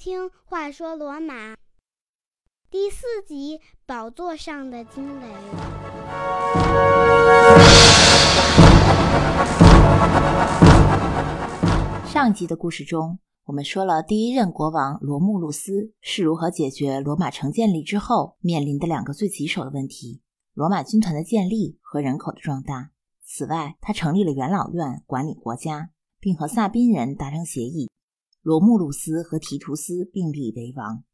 听《话说罗马》第四集《宝座上的惊雷》。上集的故事中，我们说了第一任国王罗慕路斯是如何解决罗马城建立之后面临的两个最棘手的问题：罗马军团的建立和人口的壮大。此外，他成立了元老院管理国家，并和萨宾人达成协议。罗慕路斯和提图斯并立为王。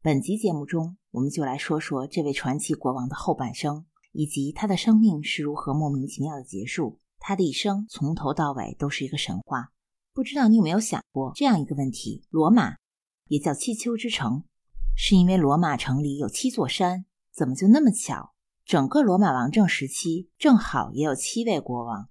本集节目中，我们就来说说这位传奇国王的后半生，以及他的生命是如何莫名其妙的结束。他的一生从头到尾都是一个神话。不知道你有没有想过这样一个问题：罗马也叫七丘之城，是因为罗马城里有七座山？怎么就那么巧，整个罗马王政时期正好也有七位国王？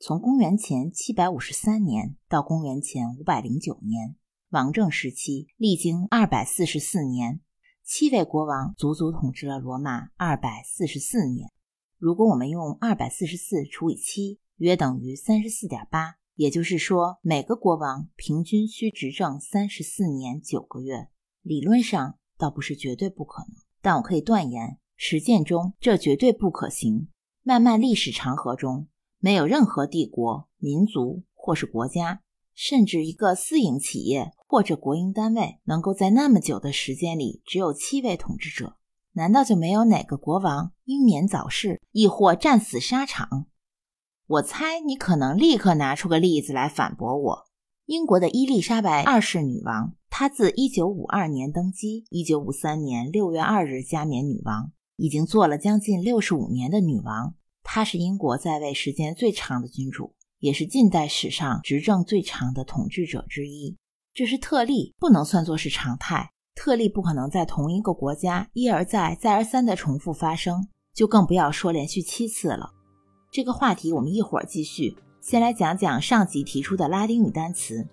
从公元前七百五十三年到公元前五百零九年，王政时期历经二百四十四年，七位国王足足统治了罗马二百四十四年。如果我们用二百四十四除以七，约等于三十四点八，也就是说，每个国王平均需执政三十四年九个月。理论上倒不是绝对不可能，但我可以断言，实践中这绝对不可行。漫漫历史长河中。没有任何帝国、民族或是国家，甚至一个私营企业或者国营单位，能够在那么久的时间里只有七位统治者？难道就没有哪个国王英年早逝，亦或战死沙场？我猜你可能立刻拿出个例子来反驳我。英国的伊丽莎白二世女王，她自一九五二年登基，一九五三年六月二日加冕女王，已经做了将近六十五年的女王。他是英国在位时间最长的君主，也是近代史上执政最长的统治者之一。这是特例，不能算作是常态。特例不可能在同一个国家一而再、再而三的重复发生，就更不要说连续七次了。这个话题我们一会儿继续。先来讲讲上集提出的拉丁语单词。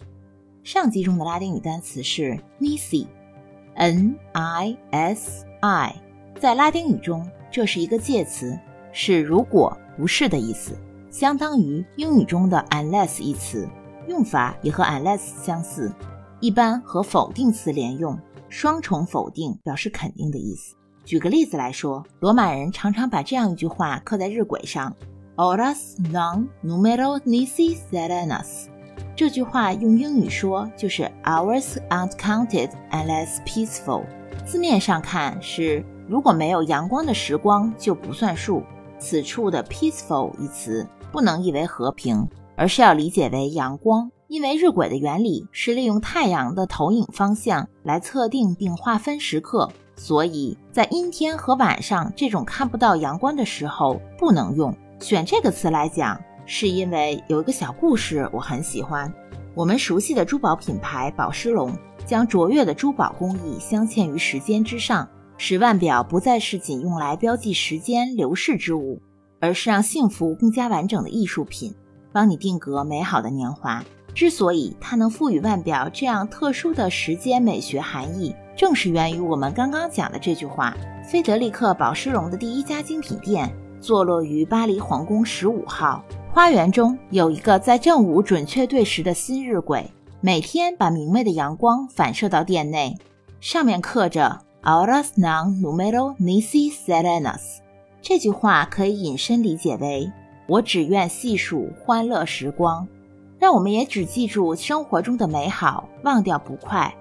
上集中的拉丁语单词是 nisi，n i s i，在拉丁语中这是一个介词。是如果不是的意思，相当于英语中的 unless 一词，用法也和 unless 相似，一般和否定词连用，双重否定表示肯定的意思。举个例子来说，罗马人常常把这样一句话刻在日晷上：“Oras non numero nisi serenas。这句话用英语说就是 Hours aren't counted unless peaceful。字面上看是如果没有阳光的时光就不算数。此处的 peaceful 一词不能译为和平，而是要理解为阳光。因为日晷的原理是利用太阳的投影方向来测定并划分时刻，所以在阴天和晚上这种看不到阳光的时候不能用。选这个词来讲，是因为有一个小故事我很喜欢。我们熟悉的珠宝品牌宝诗龙将卓越的珠宝工艺镶嵌于时间之上。使腕表不再是仅用来标记时间流逝之物，而是让幸福更加完整的艺术品，帮你定格美好的年华。之所以它能赋予腕表这样特殊的时间美学含义，正是源于我们刚刚讲的这句话。菲德利克·宝诗龙的第一家精品店坐落于巴黎皇宫十五号花园中，有一个在正午准确对时的新日晷，每天把明媚的阳光反射到店内，上面刻着。Horas non numero nisi serenas，这句话可以引申理解为“我只愿细数欢乐时光”，让我们也只记住生活中的美好，忘掉不快，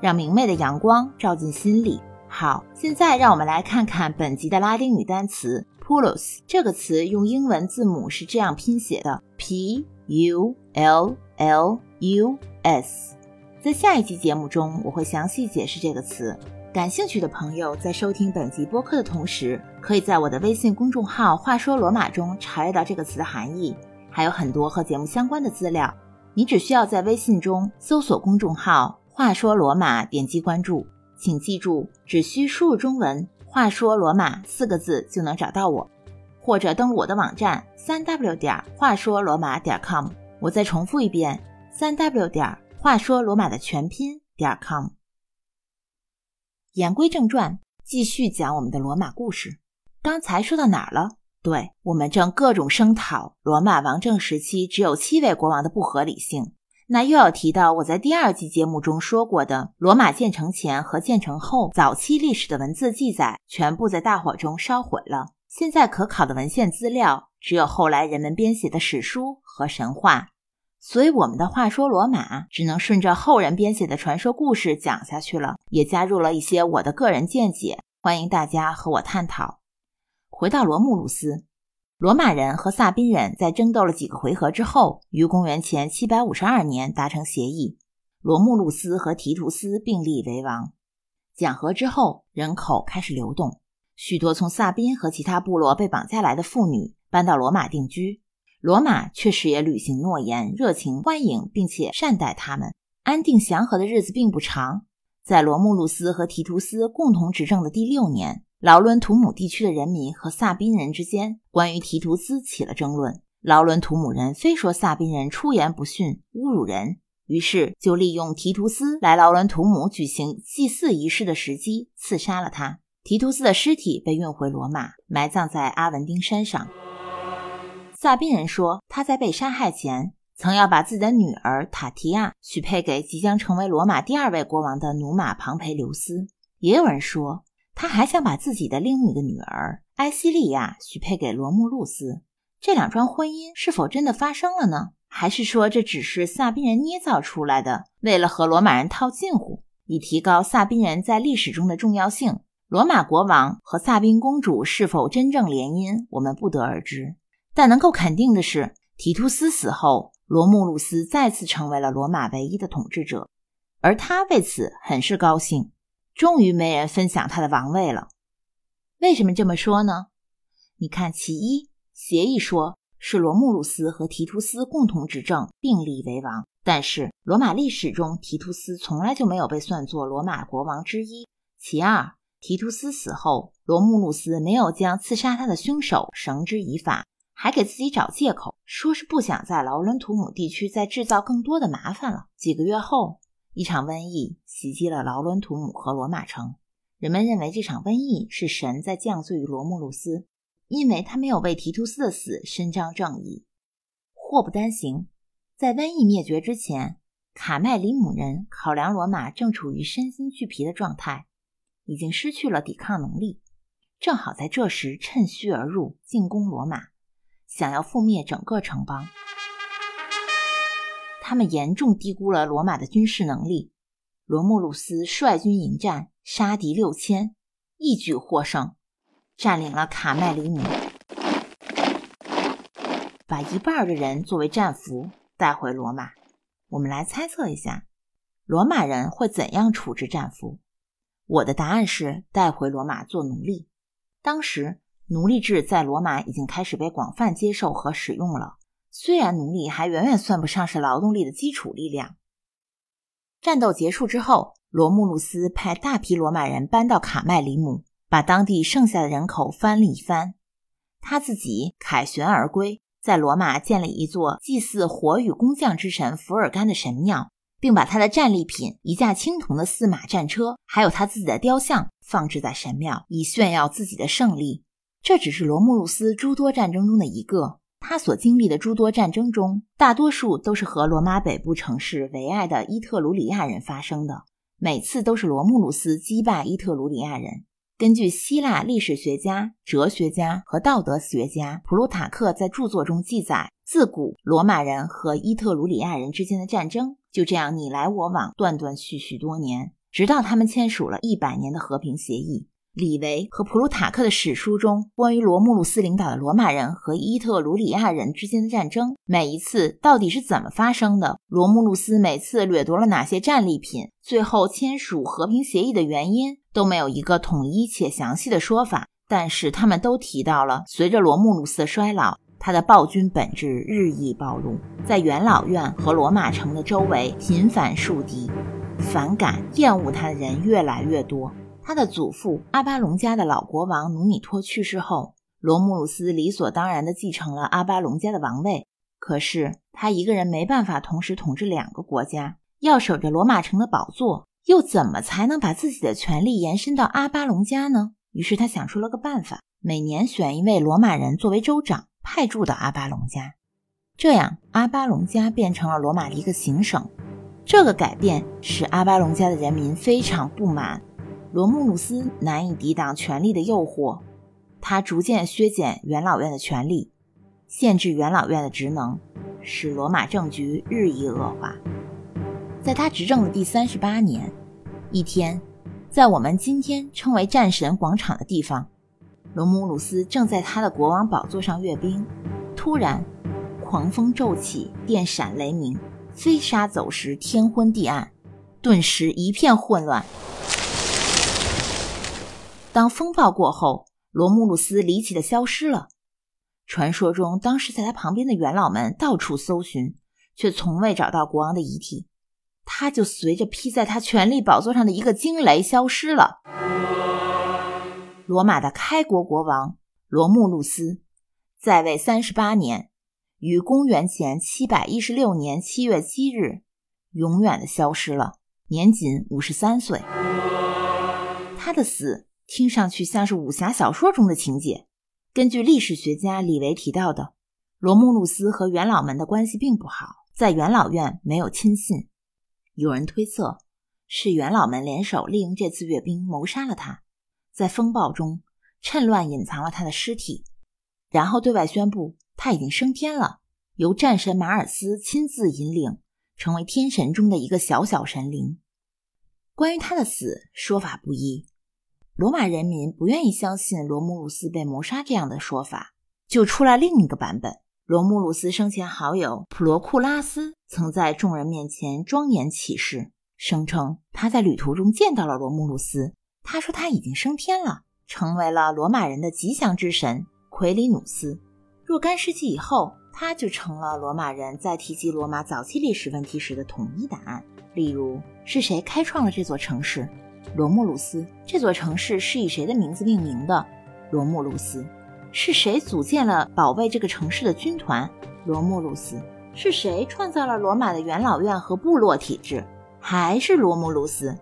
让明媚的阳光照进心里。好，现在让我们来看看本集的拉丁语单词 “pullus”。这个词用英文字母是这样拼写的：p u l l u s。在下一集节目中，我会详细解释这个词。感兴趣的朋友在收听本集播客的同时，可以在我的微信公众号“话说罗马”中查阅到这个词的含义，还有很多和节目相关的资料。你只需要在微信中搜索公众号“话说罗马”，点击关注。请记住，只需输入中文“话说罗马”四个字就能找到我，或者登录我的网站三 w 点话说罗马点 com。我再重复一遍：三 w 点话说罗马的全拼点 com。言归正传，继续讲我们的罗马故事。刚才说到哪儿了？对我们正各种声讨罗马王政时期只有七位国王的不合理性。那又要提到我在第二季节目中说过的，罗马建成前和建成后早期历史的文字记载全部在大火中烧毁了。现在可考的文献资料只有后来人们编写的史书和神话，所以我们的话说罗马只能顺着后人编写的传说故事讲下去了，也加入了一些我的个人见解，欢迎大家和我探讨。回到罗慕路斯。罗马人和萨宾人在争斗了几个回合之后，于公元前752年达成协议，罗慕路斯和提图斯并立为王。讲和之后，人口开始流动，许多从萨宾和其他部落被绑架来的妇女搬到罗马定居。罗马确实也履行诺言，热情欢迎并且善待他们。安定祥和的日子并不长，在罗慕路斯和提图斯共同执政的第六年。劳伦图姆地区的人民和萨宾人之间关于提图斯起了争论。劳伦图姆人非说萨宾人出言不逊，侮辱人，于是就利用提图斯来劳伦图姆举行祭祀仪式的时机刺杀了他。提图斯的尸体被运回罗马，埋葬在阿文丁山上。萨宾人说他在被杀害前曾要把自己的女儿塔提亚许配给即将成为罗马第二位国王的努马庞培留斯。也有人说。他还想把自己的另一个女儿埃西利亚许配给罗慕路斯，这两桩婚姻是否真的发生了呢？还是说这只是萨宾人捏造出来的，为了和罗马人套近乎，以提高萨宾人在历史中的重要性？罗马国王和萨宾公主是否真正联姻，我们不得而知。但能够肯定的是，提图斯死后，罗慕路斯再次成为了罗马唯一的统治者，而他为此很是高兴。终于没人分享他的王位了。为什么这么说呢？你看，其一，协议说是罗慕路斯和提图斯共同执政，并立为王。但是罗马历史中，提图斯从来就没有被算作罗马国王之一。其二，提图斯死后，罗慕路斯没有将刺杀他的凶手绳之以法，还给自己找借口，说是不想在劳伦图姆地区再制造更多的麻烦了。几个月后。一场瘟疫袭击了劳伦图姆和罗马城，人们认为这场瘟疫是神在降罪于罗慕路斯，因为他没有为提图斯的死伸张正义。祸不单行，在瘟疫灭绝之前，卡麦里姆人考量罗马正处于身心俱疲的状态，已经失去了抵抗能力，正好在这时趁虚而入，进攻罗马，想要覆灭整个城邦。他们严重低估了罗马的军事能力。罗慕路斯率军迎战，杀敌六千，一举获胜，占领了卡麦里姆，把一半的人作为战俘带回罗马。我们来猜测一下，罗马人会怎样处置战俘？我的答案是带回罗马做奴隶。当时奴隶制在罗马已经开始被广泛接受和使用了。虽然奴隶还远远算不上是劳动力的基础力量。战斗结束之后，罗慕路斯派大批罗马人搬到卡麦里姆，把当地剩下的人口翻了一番。他自己凯旋而归，在罗马建了一座祭祀火与工匠之神福尔甘的神庙，并把他的战利品——一架青铜的四马战车，还有他自己的雕像放置在神庙，以炫耀自己的胜利。这只是罗慕路斯诸多战争中的一个。他所经历的诸多战争中，大多数都是和罗马北部城市为爱的伊特鲁里亚人发生的。每次都是罗慕路斯击败伊特鲁里亚人。根据希腊历史学家、哲学家和道德学家普鲁塔克在著作中记载，自古罗马人和伊特鲁里亚人之间的战争就这样你来我往，断断续续多年，直到他们签署了一百年的和平协议。李维和普鲁塔克的史书中，关于罗慕路斯领导的罗马人和伊特鲁里亚人之间的战争，每一次到底是怎么发生的？罗慕路斯每次掠夺了哪些战利品？最后签署和平协议的原因都没有一个统一且详细的说法。但是他们都提到了，随着罗慕路斯的衰老，他的暴君本质日益暴露，在元老院和罗马城的周围频繁树敌，反感、厌恶他的人越来越多。他的祖父阿巴隆家的老国王努米托去世后，罗慕鲁斯理所当然地继承了阿巴隆家的王位。可是他一个人没办法同时统治两个国家，要守着罗马城的宝座，又怎么才能把自己的权力延伸到阿巴隆家呢？于是他想出了个办法，每年选一位罗马人作为州长，派驻到阿巴隆家。这样阿巴隆家变成了罗马的一个行省。这个改变使阿巴隆家的人民非常不满，罗慕路斯难以抵挡权力的诱惑，他逐渐削减元老院的权力，限制元老院的职能，使罗马政局日益恶化。在他执政的第三十八年，一天，在我们今天称为战神广场的地方，罗姆鲁斯正在他的国王宝座上阅兵，突然，狂风骤起，电闪雷鸣。飞沙走石，天昏地暗，顿时一片混乱。当风暴过后，罗慕路斯离奇的消失了。传说中，当时在他旁边的元老们到处搜寻，却从未找到国王的遗体。他就随着披在他权力宝座上的一个惊雷消失了。罗马的开国国王罗慕路斯在位三十八年。于公元前七百一十六年七月七日，永远的消失了，年仅五十三岁。他的死听上去像是武侠小说中的情节。根据历史学家李维提到的，罗慕路斯和元老们的关系并不好，在元老院没有亲信。有人推测，是元老们联手利用这次阅兵谋杀了他，在风暴中趁乱隐藏了他的尸体，然后对外宣布。他已经升天了，由战神马尔斯亲自引领，成为天神中的一个小小神灵。关于他的死，说法不一。罗马人民不愿意相信罗慕路斯被谋杀这样的说法，就出来另一个版本：罗慕路斯生前好友普罗库拉斯曾在众人面前庄严起誓，声称他在旅途中见到了罗慕路斯。他说他已经升天了，成为了罗马人的吉祥之神奎里努斯。若干世纪以后，他就成了罗马人在提及罗马早期历史问题时的统一答案。例如，是谁开创了这座城市？罗慕路斯。这座城市是以谁的名字命名的？罗慕路斯。是谁组建了保卫这个城市的军团？罗慕路斯。是谁创造了罗马的元老院和部落体制？还是罗慕路斯？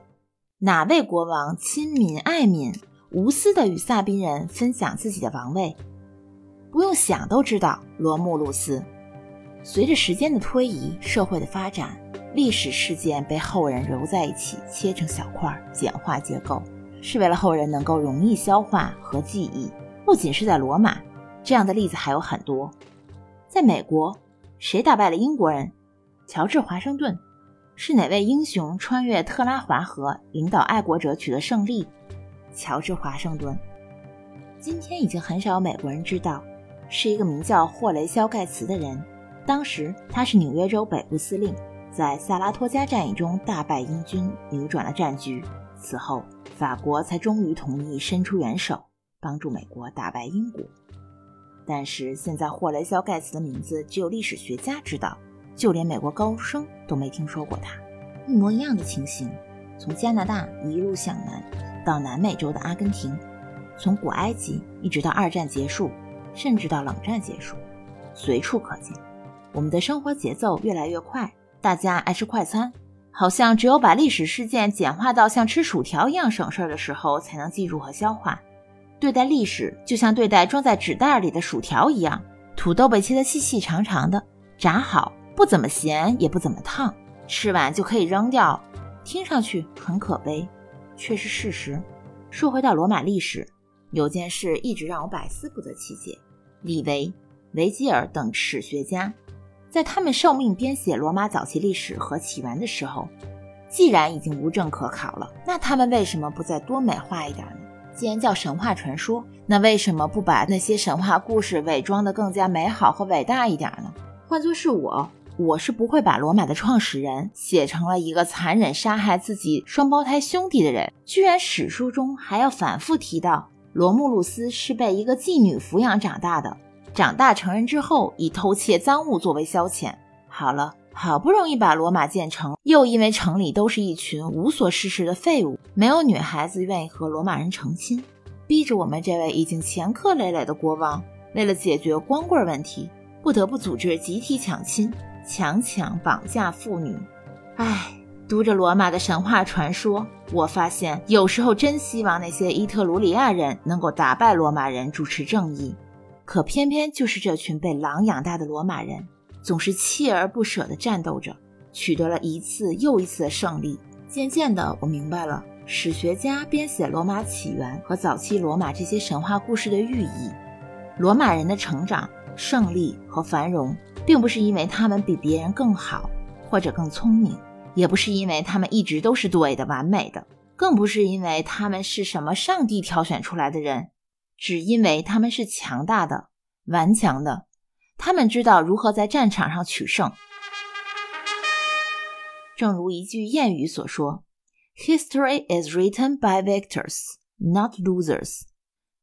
哪位国王亲民爱民，无私的与萨宾人分享自己的王位？不用想都知道，罗慕路斯。随着时间的推移，社会的发展，历史事件被后人揉在一起，切成小块，简化结构，是为了后人能够容易消化和记忆。不仅是在罗马，这样的例子还有很多。在美国，谁打败了英国人？乔治华盛顿。是哪位英雄穿越特拉华河，领导爱国者取得胜利？乔治华盛顿。今天已经很少有美国人知道。是一个名叫霍雷肖盖茨的人，当时他是纽约州北部司令，在萨拉托加战役中大败英军，扭转了战局。此后，法国才终于同意伸出援手，帮助美国打败英国。但是现在，霍雷肖盖茨的名字只有历史学家知道，就连美国高中生都没听说过他。一模一样的情形，从加拿大一路向南，到南美洲的阿根廷，从古埃及一直到二战结束。甚至到冷战结束，随处可见。我们的生活节奏越来越快，大家爱吃快餐，好像只有把历史事件简化到像吃薯条一样省事儿的时候，才能记住和消化。对待历史，就像对待装在纸袋里的薯条一样，土豆被切得细细长长的，炸好，不怎么咸，也不怎么烫，吃完就可以扔掉。听上去很可悲，却是事实。说回到罗马历史。有件事一直让我百思不得其解：李维、维吉尔等史学家，在他们受命编写罗马早期历史和起源的时候，既然已经无证可考了，那他们为什么不再多美化一点呢？既然叫神话传说，那为什么不把那些神话故事伪装得更加美好和伟大一点呢？换作是我，我是不会把罗马的创始人写成了一个残忍杀害自己双胞胎兄弟的人，居然史书中还要反复提到。罗慕路斯是被一个妓女抚养长大的，长大成人之后以偷窃赃物作为消遣。好了，好不容易把罗马建成，又因为城里都是一群无所事事的废物，没有女孩子愿意和罗马人成亲，逼着我们这位已经前科累累的国王，为了解决光棍问题，不得不组织集体抢亲，强抢绑架妇女。唉。读着罗马的神话传说，我发现有时候真希望那些伊特鲁里亚人能够打败罗马人，主持正义。可偏偏就是这群被狼养大的罗马人，总是锲而不舍地战斗着，取得了一次又一次的胜利。渐渐的，我明白了史学家编写罗马起源和早期罗马这些神话故事的寓意。罗马人的成长、胜利和繁荣，并不是因为他们比别人更好或者更聪明，也不是因为他们一直都是对的、完美的，更不是因为他们是什么上帝挑选出来的人，只因为他们是强大的、顽强的。他们知道如何在战场上取胜。正如一句谚语所说：“History is written by victors, not losers。”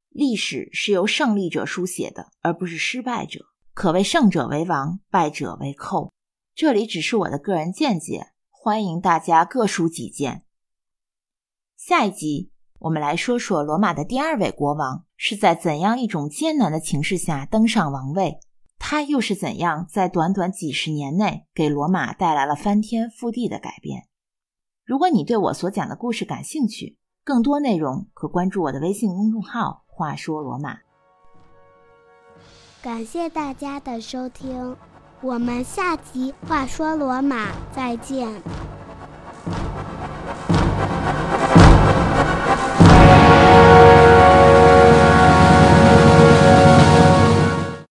历史是由胜利者书写的，而不是失败者。可谓胜者为王，败者为寇。这里只是我的个人见解，欢迎大家各抒己见。下一集我们来说说罗马的第二位国王是在怎样一种艰难的情势下登上王位。他又是怎样在短短几十年内给罗马带来了翻天覆地的改变？如果你对我所讲的故事感兴趣，更多内容可关注我的微信公众号“话说罗马”。感谢大家的收听，我们下集“话说罗马”再见。